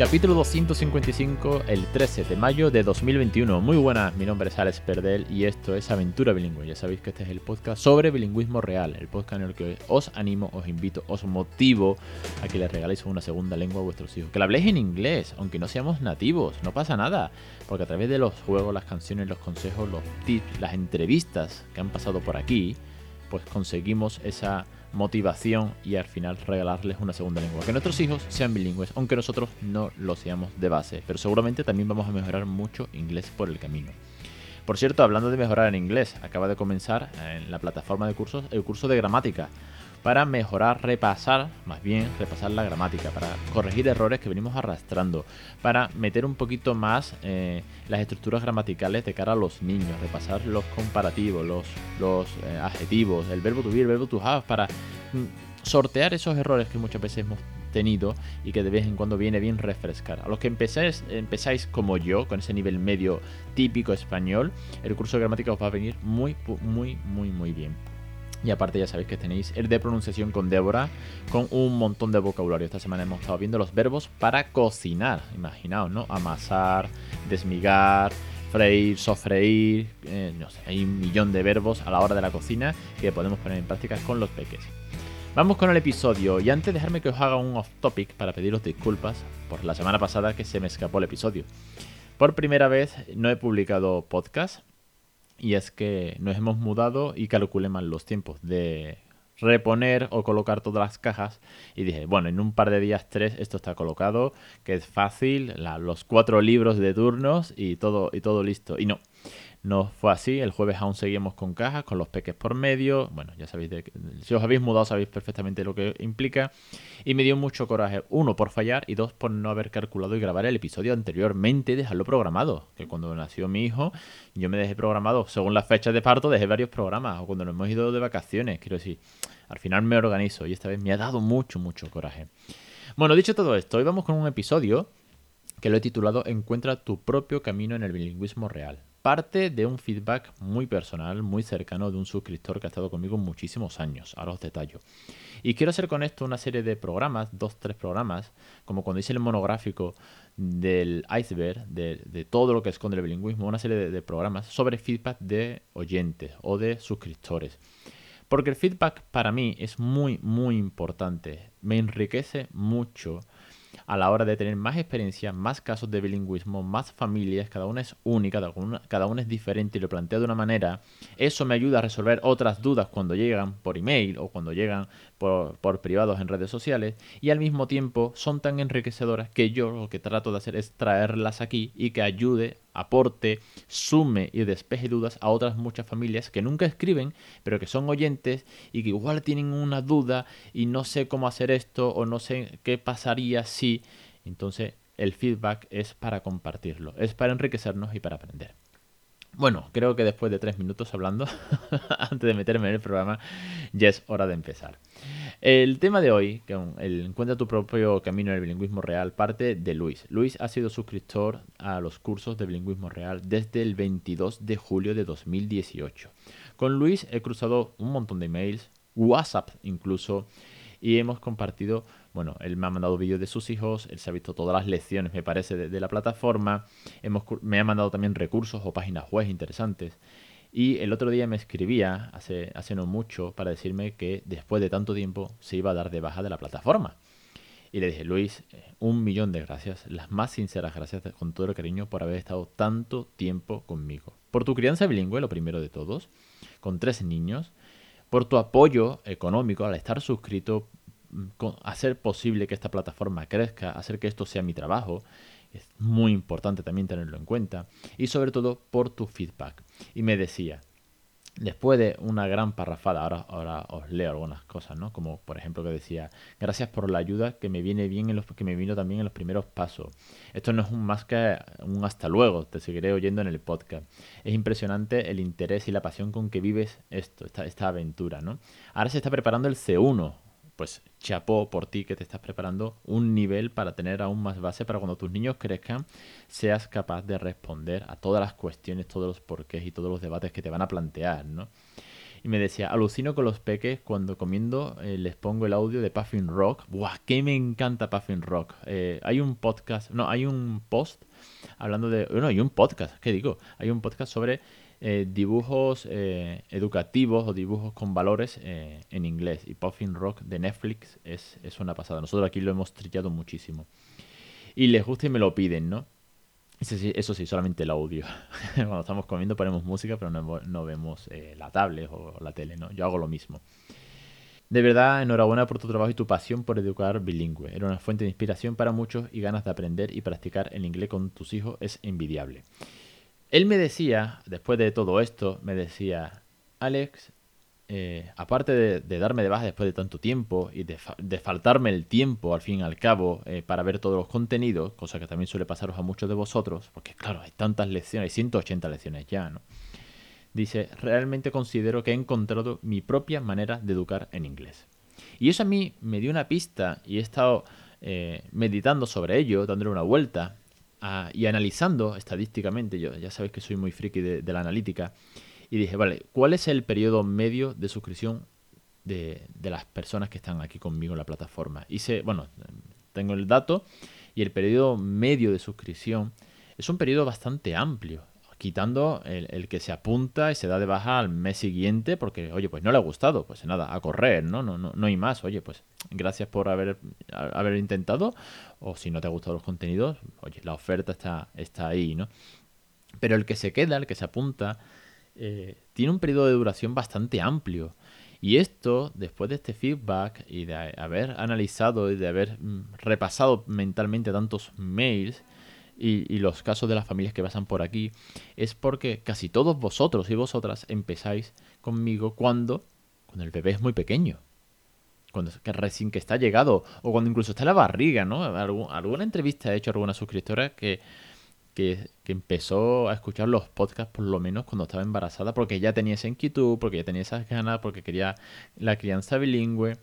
Capítulo 255, el 13 de mayo de 2021. Muy buenas, mi nombre es Alex Perdel y esto es Aventura Bilingüe. Ya sabéis que este es el podcast sobre bilingüismo real, el podcast en el que os animo, os invito, os motivo a que le regaléis una segunda lengua a vuestros hijos. Que la habléis en inglés, aunque no seamos nativos, no pasa nada, porque a través de los juegos, las canciones, los consejos, los tips, las entrevistas que han pasado por aquí, pues conseguimos esa motivación y al final regalarles una segunda lengua. Que nuestros hijos sean bilingües, aunque nosotros no lo seamos de base, pero seguramente también vamos a mejorar mucho inglés por el camino. Por cierto, hablando de mejorar en inglés, acaba de comenzar en la plataforma de cursos el curso de gramática para mejorar, repasar, más bien repasar la gramática, para corregir errores que venimos arrastrando, para meter un poquito más eh, las estructuras gramaticales de cara a los niños, repasar los comparativos, los, los eh, adjetivos, el verbo to be, el verbo to have, para mm, sortear esos errores que muchas veces hemos tenido y que de vez en cuando viene bien refrescar. A los que empezáis, empezáis como yo, con ese nivel medio típico español, el curso de gramática os va a venir muy, muy, muy, muy bien. Y aparte ya sabéis que tenéis el de pronunciación con Débora, con un montón de vocabulario. Esta semana hemos estado viendo los verbos para cocinar. Imaginaos, ¿no? Amasar, desmigar, freír, sofreír. Eh, no sé, hay un millón de verbos a la hora de la cocina que podemos poner en práctica con los peques. Vamos con el episodio y antes dejarme que os haga un off topic para pediros disculpas por la semana pasada que se me escapó el episodio. Por primera vez no he publicado podcast, y es que nos hemos mudado y calculé mal los tiempos de reponer o colocar todas las cajas y dije, bueno, en un par de días, tres, esto está colocado, que es fácil, los cuatro libros de turnos y todo, y todo listo. Y no, no fue así, el jueves aún seguimos con cajas, con los peques por medio. Bueno, ya sabéis, de, si os habéis mudado sabéis perfectamente lo que implica. Y me dio mucho coraje, uno, por fallar y dos, por no haber calculado y grabar el episodio anteriormente y dejarlo programado. Que cuando nació mi hijo, yo me dejé programado, según las fechas de parto, dejé varios programas. O cuando nos hemos ido de vacaciones, quiero decir, al final me organizo y esta vez me ha dado mucho, mucho coraje. Bueno, dicho todo esto, hoy vamos con un episodio que lo he titulado Encuentra tu propio camino en el bilingüismo real parte de un feedback muy personal, muy cercano de un suscriptor que ha estado conmigo muchísimos años. Ahora os detallo. Y quiero hacer con esto una serie de programas, dos, tres programas, como cuando hice el monográfico del iceberg, de, todo lo que esconde el bilingüismo, una serie de, de programas sobre feedback de oyentes o de suscriptores. Porque el feedback para mí es muy, muy importante. Me enriquece mucho a la hora de tener más experiencia, más casos de bilingüismo, más familias, cada una es única, cada una, es diferente y lo planteo de una manera, eso me ayuda a resolver otras dudas cuando llegan por email o cuando llegan por, por privados en redes sociales y al mismo tiempo son tan enriquecedoras que yo lo que trato de hacer es traerlas aquí y que ayude aporte, sume y despeje dudas a otras muchas familias que nunca escriben, pero que son oyentes y que igual tienen una duda y no sé cómo hacer esto o no sé qué pasaría si. Entonces, el feedback es para compartirlo, es para enriquecernos y para aprender. Bueno, creo que después de tres minutos hablando, antes de meterme en el programa, ya es hora de empezar. El tema de hoy, que el Encuentra tu propio camino en el bilingüismo real, parte de Luis. Luis ha sido suscriptor a los cursos de bilingüismo real desde el 22 de julio de 2018. Con Luis he cruzado un montón de emails, WhatsApp incluso, y hemos compartido, bueno, él me ha mandado vídeos de sus hijos, él se ha visto todas las lecciones, me parece, de, la plataforma, hemos, me ha mandado también recursos o páginas web interesantes. Y el otro día me escribía, hace, hace no mucho, para decirme que después de tanto tiempo se iba a dar de baja de la plataforma. Y le dije, Luis, eh, un millón de gracias, las más sinceras gracias con todo el cariño por haber estado tanto tiempo conmigo. Por tu crianza bilingüe, lo primero de todos, con tres niños, por tu apoyo económico al estar suscrito, mm, hacer posible que esta plataforma crezca, hacer que esto sea mi trabajo. Es muy importante también tenerlo en cuenta. Y sobre todo por tu feedback. Y me decía, después de una gran parrafada, ahora, ahora os leo algunas cosas, ¿no? Como por ejemplo que decía, gracias por la ayuda que me viene bien en los que me vino también en los primeros pasos. Esto no es un más que un hasta luego, te seguiré oyendo en el podcast. Es impresionante el interés y la pasión con que vives esto, esta, esta aventura, ¿no? Ahora se está preparando el C1, pues chapó por ti que te estás preparando un nivel para tener aún más base para cuando tus niños crezcan seas capaz de responder a todas las cuestiones, todos los porqués y todos los debates que te van a plantear, ¿no? Y me decía, alucino con los peques cuando comiendo eh, les pongo el audio de Puffin Rock. ¡Buah! ¡Que me encanta Puffin Rock! Eh, hay un podcast, no, hay un post hablando de... Bueno, hay un podcast, ¿qué digo? Hay un podcast sobre eh, dibujos educativos o dibujos con valores en inglés. Y Puffin Rock de Netflix es, es una pasada. Nosotros aquí lo hemos trillado muchísimo. Y les gusta y me lo piden, ¿no? Eso sí, solamente el audio. Cuando estamos comiendo ponemos música, pero no, vemos eh, la tablet o la tele, ¿no? Yo hago lo mismo. De verdad, enhorabuena por tu trabajo y tu pasión por educar bilingüe. Era una fuente de inspiración para muchos y ganas de aprender y practicar el inglés con tus hijos es envidiable. Él me decía, después de todo esto, me decía, Alex, eh, aparte de, darme de baja después de tanto tiempo y de, faltarme el tiempo al fin y al cabo eh, para ver todos los contenidos, cosa que también suele pasaros a muchos de vosotros, porque claro, hay tantas lecciones, hay 180 lecciones ya, ¿no? Dice, realmente considero que he encontrado mi propia manera de educar en inglés. Y eso a mí me dio una pista y he estado eh, meditando sobre ello, dándole una vuelta y analizando estadísticamente, yo ya sabéis que soy muy friki de la analítica, y dije, vale, ¿cuál es el periodo medio de suscripción de, las personas que están aquí conmigo en la plataforma? Hice, bueno, tengo el dato y el periodo medio de suscripción es un periodo bastante amplio, quitando el, que se apunta y se da de baja al mes siguiente porque, oye, pues no le ha gustado, pues nada, a correr, ¿no? No, no, no hay más, oye, pues gracias por haber, haber intentado o si no te ha gustado los contenidos, oye, la oferta está, está ahí, ¿no? Pero el que se queda, el que se apunta, eh, tiene un periodo de duración bastante amplio. Y esto, después de este feedback y de haber analizado y de haber mm, repasado mentalmente tantos mails y, los casos de las familias que pasan por aquí, es porque casi todos vosotros y vosotras empezáis conmigo cuando, cuando el bebé es muy pequeño. Cuando que recién que está llegado, o cuando incluso está en la barriga, ¿no? alguna entrevista he hecho alguna suscriptora que que, empezó a escuchar los podcasts por lo menos cuando estaba embarazada, porque ya tenía esa inquietud, porque ya tenía esas ganas, porque quería la crianza bilingüe.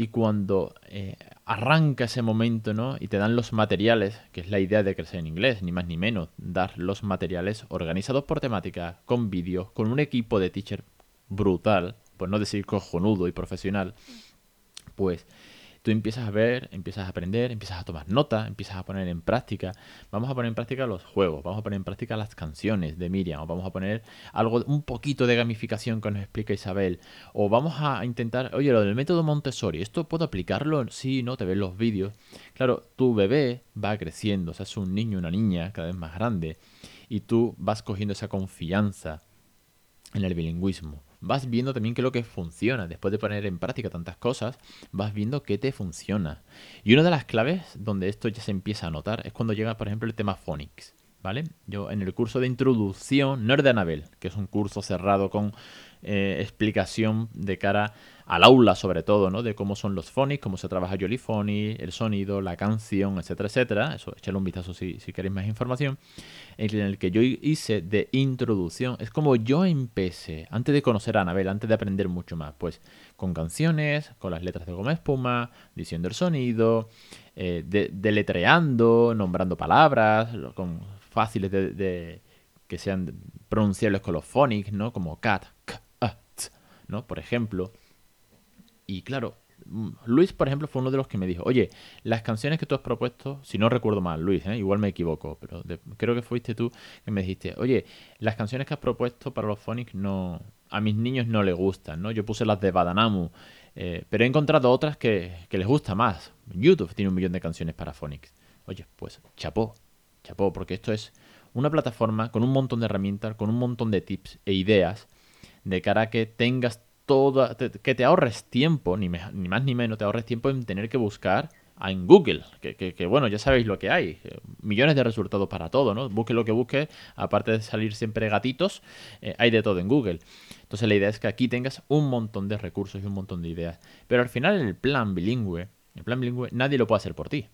Y cuando eh, arranca ese momento, ¿no? Y te dan los materiales, que es la idea de crecer en inglés, ni más ni menos, dar los materiales organizados por temática, con vídeos, con un equipo de teacher brutal, pues no decir cojonudo y profesional, pues tú empiezas a ver, empiezas a aprender, empiezas a tomar nota, empiezas a poner en práctica. Vamos a poner en práctica los juegos, vamos a poner en práctica las canciones de Miriam, o vamos a poner algo, un poquito de gamificación que nos explica Isabel, o vamos a intentar, oye, lo del método Montessori, ¿esto puedo aplicarlo? Sí, ¿no? Te ves los vídeos. Claro, tu bebé va creciendo, o sea, es un niño, una niña cada vez más grande, y tú vas cogiendo esa confianza en el bilingüismo vas viendo también qué es lo que funciona. Después de poner en práctica tantas cosas, vas viendo qué te funciona. Y una de las claves donde esto ya se empieza a notar es cuando llega, por ejemplo, el tema phonics. ¿Vale? Yo en el curso de introducción, no es de Anabel, que es un curso cerrado con eh, explicación de cara al aula sobre todo, ¿no? De cómo son los phonics, cómo se trabaja Jollyphony, el sonido, la canción, etcétera, etcétera. Eso, échale un vistazo si, si queréis más información. En el que yo hice de introducción. Es como yo empecé, antes de conocer a Anabel, antes de aprender mucho más, pues con canciones, con las letras de goma espuma, diciendo el sonido, eh, deletreando, nombrando palabras, con fáciles de, que sean pronunciables con los phonics, ¿no? Como cat, k, ¿no? Por ejemplo. Y claro, mm, Luis, por ejemplo, fue uno de los que me dijo, oye, las canciones que tú has propuesto, si no recuerdo mal, Luis, ¿eh? igual me equivoco, pero creo que fuiste tú que me dijiste, oye, las canciones que has propuesto para los phonics no, a mis niños no les gustan, ¿no? Yo puse las de Badanamu, eh, pero he encontrado otras que, que, les gusta más. YouTube tiene un millón de canciones para phonics. Oye, pues chapó, chapó, porque esto es una plataforma con un montón de herramientas, con un montón de tips e ideas de cara a que tengas todo, que te ahorres tiempo, ni, ni más ni menos, te ahorres tiempo en tener que buscar en Google, que, bueno, ya sabéis lo que hay, eh, millones de resultados para todo, ¿no? Busque lo que busque, aparte de salir siempre gatitos, eh, hay de todo en Google. Entonces la idea es que aquí tengas un montón de recursos y un montón de ideas. Pero al final el plan bilingüe, el plan bilingüe, nadie lo puede hacer por ti.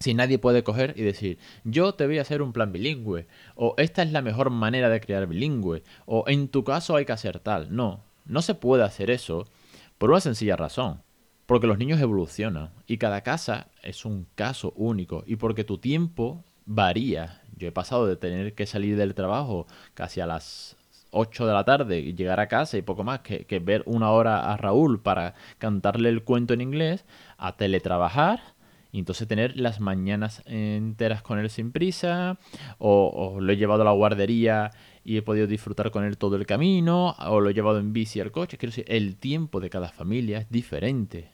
Si nadie puede coger y decir, yo te voy a hacer un plan bilingüe, o esta es la mejor manera de crear bilingüe, o en tu caso hay que hacer tal. No, no se puede hacer eso por una sencilla razón. Porque los niños evolucionan y cada casa es un caso único y porque tu tiempo varía. Yo he pasado de tener que salir del trabajo casi a las 8 de la tarde y llegar a casa y poco más que, que ver una hora a Raúl para cantarle el cuento en inglés, a teletrabajar y entonces tener las mañanas enteras con él sin prisa, o, lo he llevado a la guardería y he podido disfrutar con él todo el camino, o lo he llevado en bici al coche. Quiero decir, el tiempo de cada familia es diferente.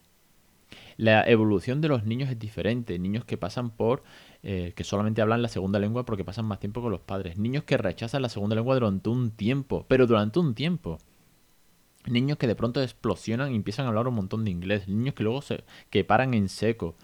La evolución de los niños es diferente. Niños que pasan por, eh, que solamente hablan la segunda lengua porque pasan más tiempo con los padres. Niños que rechazan la segunda lengua durante un tiempo, pero durante un tiempo. Niños que de pronto explosionan y empiezan a hablar un montón de inglés. Niños que luego se, que paran en seco.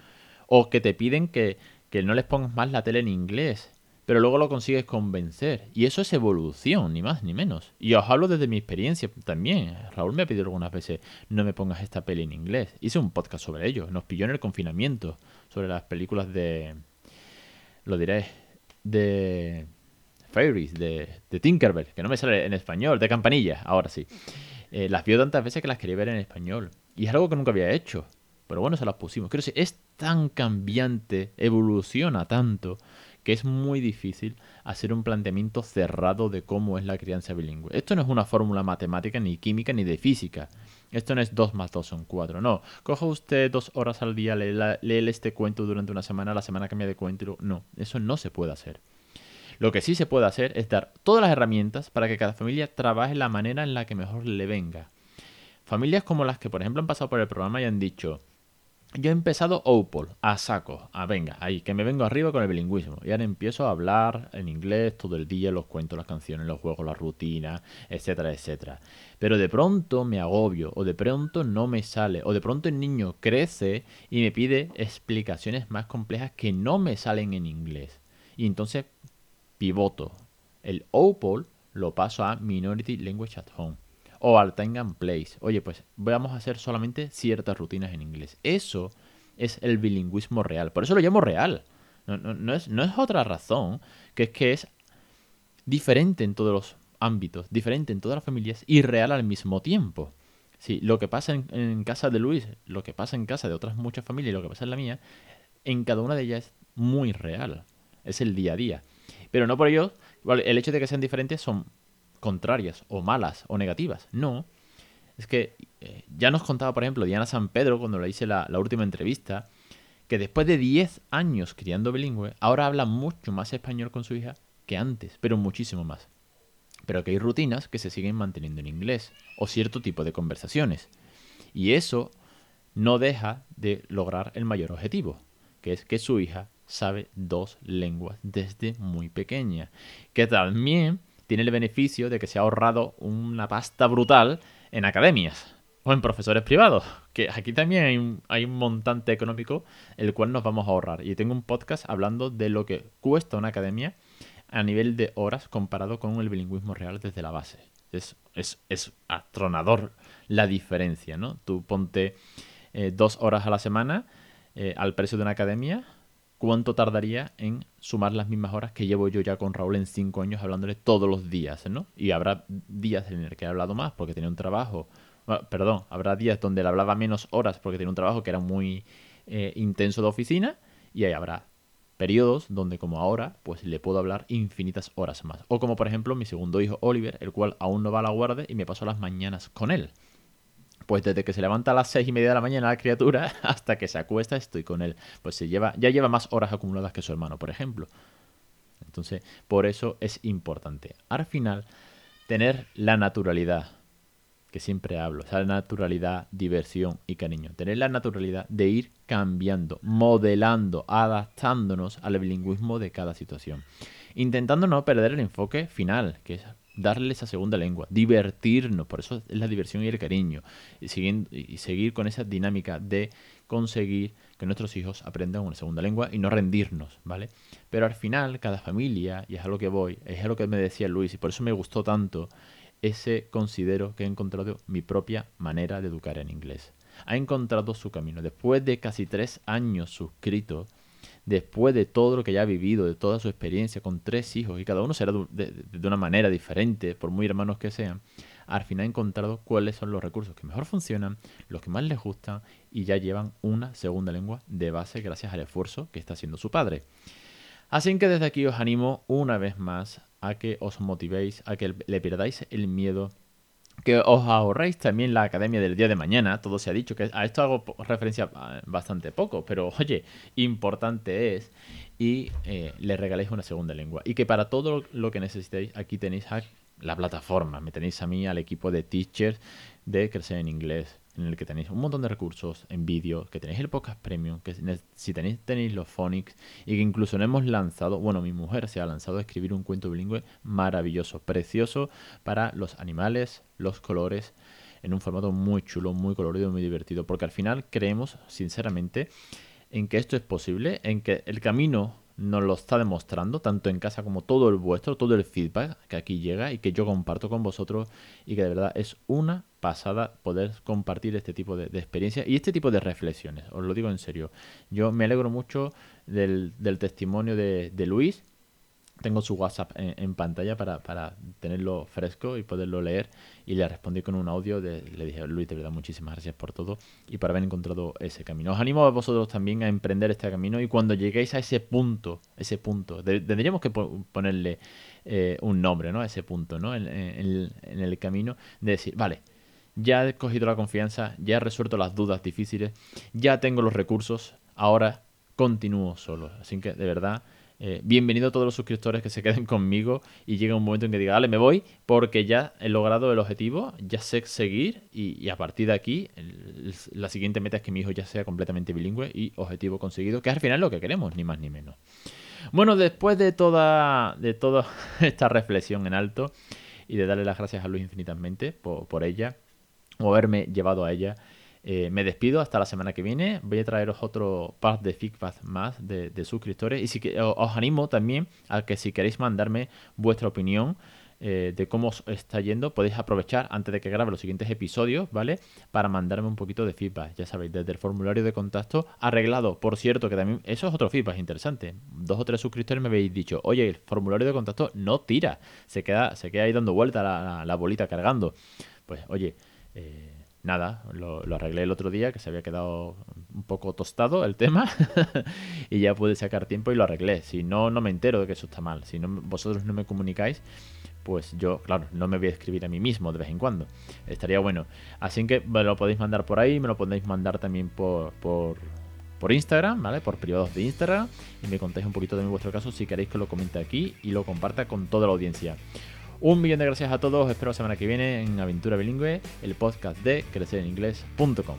O que te piden que, no les pongas más la tele en inglés. Pero luego lo consigues convencer. Y eso es evolución, ni más ni menos. Y os hablo desde mi experiencia también. Raúl me ha pedido algunas veces, no me pongas esta peli en inglés. Hice un podcast sobre ello. Nos pilló en el confinamiento. Sobre las películas de... Lo diré. De... Fairies, de, de Tinkerbell, que no me sale en español, de Campanilla, ahora sí. Eh, las vio tantas veces que las quería ver en español. Y es algo que nunca había hecho. Pero bueno, se las pusimos. Quiero decir, es tan cambiante, evoluciona tanto, que es muy difícil hacer un planteamiento cerrado de cómo es la crianza bilingüe. Esto no es una fórmula matemática, ni química, ni de física. Esto no es 2 más 2 son 4. No. Coja usted dos horas al día, lee este cuento durante una semana, la semana cambia de cuento. No, eso no se puede hacer. Lo que sí se puede hacer es dar todas las herramientas para que cada familia trabaje la manera en la que mejor le venga. Familias como las que, por ejemplo, han pasado por el programa y han dicho, yo he empezado Opal, a saco, a venga, ahí, que me vengo arriba con el bilingüismo. Y ahora empiezo a hablar en inglés todo el día, los cuentos, las canciones, los juegos, la rutina, etcétera, etcétera. Pero de pronto me agobio, o de pronto no me sale, o de pronto el niño crece y me pide explicaciones más complejas que no me salen en inglés. Y entonces pivoto. El Opal lo paso a Minority Language at Home o al time and place. Oye, pues vamos a hacer solamente ciertas rutinas en inglés. Eso es el bilingüismo real. Por eso lo llamo real. No, es, otra razón que es que es diferente en todos los ámbitos, diferente en todas las familias y real al mismo tiempo. Sí, lo que pasa en, casa de Luis, lo que pasa en casa de otras muchas familias y lo que pasa en la mía, en cada una de ellas es muy real. Es el día a día. Pero no por ello, el hecho de que sean diferentes son contrarias o malas o negativas. No. Es que eh, ya nos contaba, por ejemplo, Diana San Pedro, cuando le hice la, última entrevista, que después de 10 años criando bilingüe, ahora habla mucho más español con su hija que antes, pero muchísimo más. Pero que hay rutinas que se siguen manteniendo en inglés, o cierto tipo de conversaciones. Y eso no deja de lograr el mayor objetivo, que es que su hija sabe dos lenguas desde muy pequeña. Que también tiene el beneficio de que se ha ahorrado una pasta brutal en academias o en profesores privados, que aquí también hay un, hay un, montante económico el cual nos vamos a ahorrar. Y tengo un podcast hablando de lo que cuesta una academia a nivel de horas comparado con el bilingüismo real desde la base. Es, es, es atronador la diferencia, ¿no? Tú ponte eh, dos horas a la semana eh, al precio de una academia cuánto tardaría en sumar las mismas horas que llevo yo ya con Raúl en cinco años hablándole todos los días, ¿no? Y habrá días en el que he hablado más porque tenía un trabajo, perdón, habrá días donde le hablaba menos horas porque tenía un trabajo que era muy eh, intenso de oficina y ahí habrá periodos donde como ahora pues le puedo hablar infinitas horas más. O como por ejemplo mi segundo hijo Oliver, el cual aún no va a la guardia y me paso las mañanas con él. Pues desde que se levanta a las seis y media de la mañana la criatura hasta que se acuesta estoy con él. Pues se lleva, ya lleva más horas acumuladas que su hermano, por ejemplo. Entonces, por eso es importante. Al final, tener la naturalidad, que siempre hablo, o sea, naturalidad, diversión y cariño. Tener la naturalidad de ir cambiando, modelando, adaptándonos al bilingüismo de cada situación. Intentando no perder el enfoque final, que es darle esa segunda lengua, divertirnos, por eso es la diversión y el cariño, y, seguir con esa dinámica de conseguir que nuestros hijos aprendan una segunda lengua y no rendirnos, ¿vale? Pero al final, cada familia, y es a lo que voy, es a lo que me decía Luis, y por eso me gustó tanto, ese considero que he encontrado mi propia manera de educar en inglés. Ha encontrado su camino. Después de casi tres años suscrito, después de todo lo que ya ha vivido, de toda su experiencia con tres hijos, y cada uno será de, una manera diferente, por muy hermanos que sean, al final ha encontrado cuáles son los recursos que mejor funcionan, los que más les gustan y ya llevan una segunda lengua de base gracias al esfuerzo que está haciendo su padre. Así que desde aquí os animo una vez más a que os motivéis, a que le perdáis el miedo que os ahorréis también la academia del día de mañana, todo se ha dicho, que a esto hago referencia ah, bastante poco, pero oye, importante es, y eh, le regaléis una segunda lengua. Y que para todo lo que necesitéis, aquí tenéis la plataforma, me tenéis a mí, al equipo de teachers de Crecer en Inglés en el que tenéis un montón de recursos en vídeo, que tenéis el podcast premium, que si tenéis, tenéis los phonics y que incluso no hemos lanzado, bueno, mi mujer se ha lanzado a escribir un cuento bilingüe maravilloso, precioso para los animales, los colores, en un formato muy chulo, muy colorido, muy divertido, porque al final creemos, sinceramente, en que esto es posible, en que el camino nos lo está demostrando, tanto en casa como todo el vuestro, todo el feedback que aquí llega y que yo comparto con vosotros y que de verdad es una pasada poder compartir este tipo de, experiencias y este tipo de reflexiones, os lo digo en serio. Yo me alegro mucho del, testimonio de, de Luis tengo su WhatsApp en, pantalla para, tenerlo fresco y poderlo leer. Y le respondí con un audio. De, le dije, Luis, de verdad, muchísimas gracias por todo y por haber encontrado ese camino. Os animo a vosotros también a emprender este camino. Y cuando lleguéis a ese punto, ese punto, tendríamos que ponerle eh, un nombre, ¿no? A ese punto, ¿no? En, en el camino de decir, vale, ya he cogido la confianza, ya he resuelto las dudas difíciles, ya tengo los recursos, ahora continúo solo. Así que, de verdad eh, bienvenido a todos los suscriptores que se queden conmigo y llega un momento en que diga, vale, me voy porque ya he logrado el objetivo, ya sé seguir y, a partir de aquí la siguiente meta es que mi hijo ya sea completamente bilingüe y objetivo conseguido, que es al final lo que queremos, ni más ni menos. Bueno, después de toda, de toda esta reflexión en alto y de darle las gracias a Luis infinitamente por, por ella o haberme llevado a ella, eh, me despido hasta la semana que viene. Voy a traeros otro par de feedback más de, suscriptores. Y si os animo también a que si queréis mandarme vuestra opinión eh, de cómo os está yendo, podéis aprovechar antes de que grabe los siguientes episodios, ¿vale? Para mandarme un poquito de feedback. Ya sabéis, desde el formulario de contacto arreglado. Por cierto, que también eso es otro feedback interesante. Dos o tres suscriptores me habéis dicho, oye, el formulario de contacto no tira. Se queda, se queda ahí dando vuelta la bolita cargando. Pues, oye, eh, nada, lo, arreglé el otro día, que se había quedado un poco tostado el tema, y ya pude sacar tiempo y lo arreglé. Si no, no me entero de que eso está mal. Si no, vosotros no me comunicáis, pues yo, claro, no me voy a escribir a mí mismo de vez en cuando. Estaría bueno. Así que me lo podéis mandar por ahí, me lo podéis mandar también por, por, Instagram, ¿vale? Por privados de Instagram, y me contáis un poquito de vuestro caso si queréis que lo comente aquí y lo comparta con toda la audiencia. Un millón de gracias a todos. Espero la semana que viene en Aventura Bilingüe, el podcast de crecereninglés.com.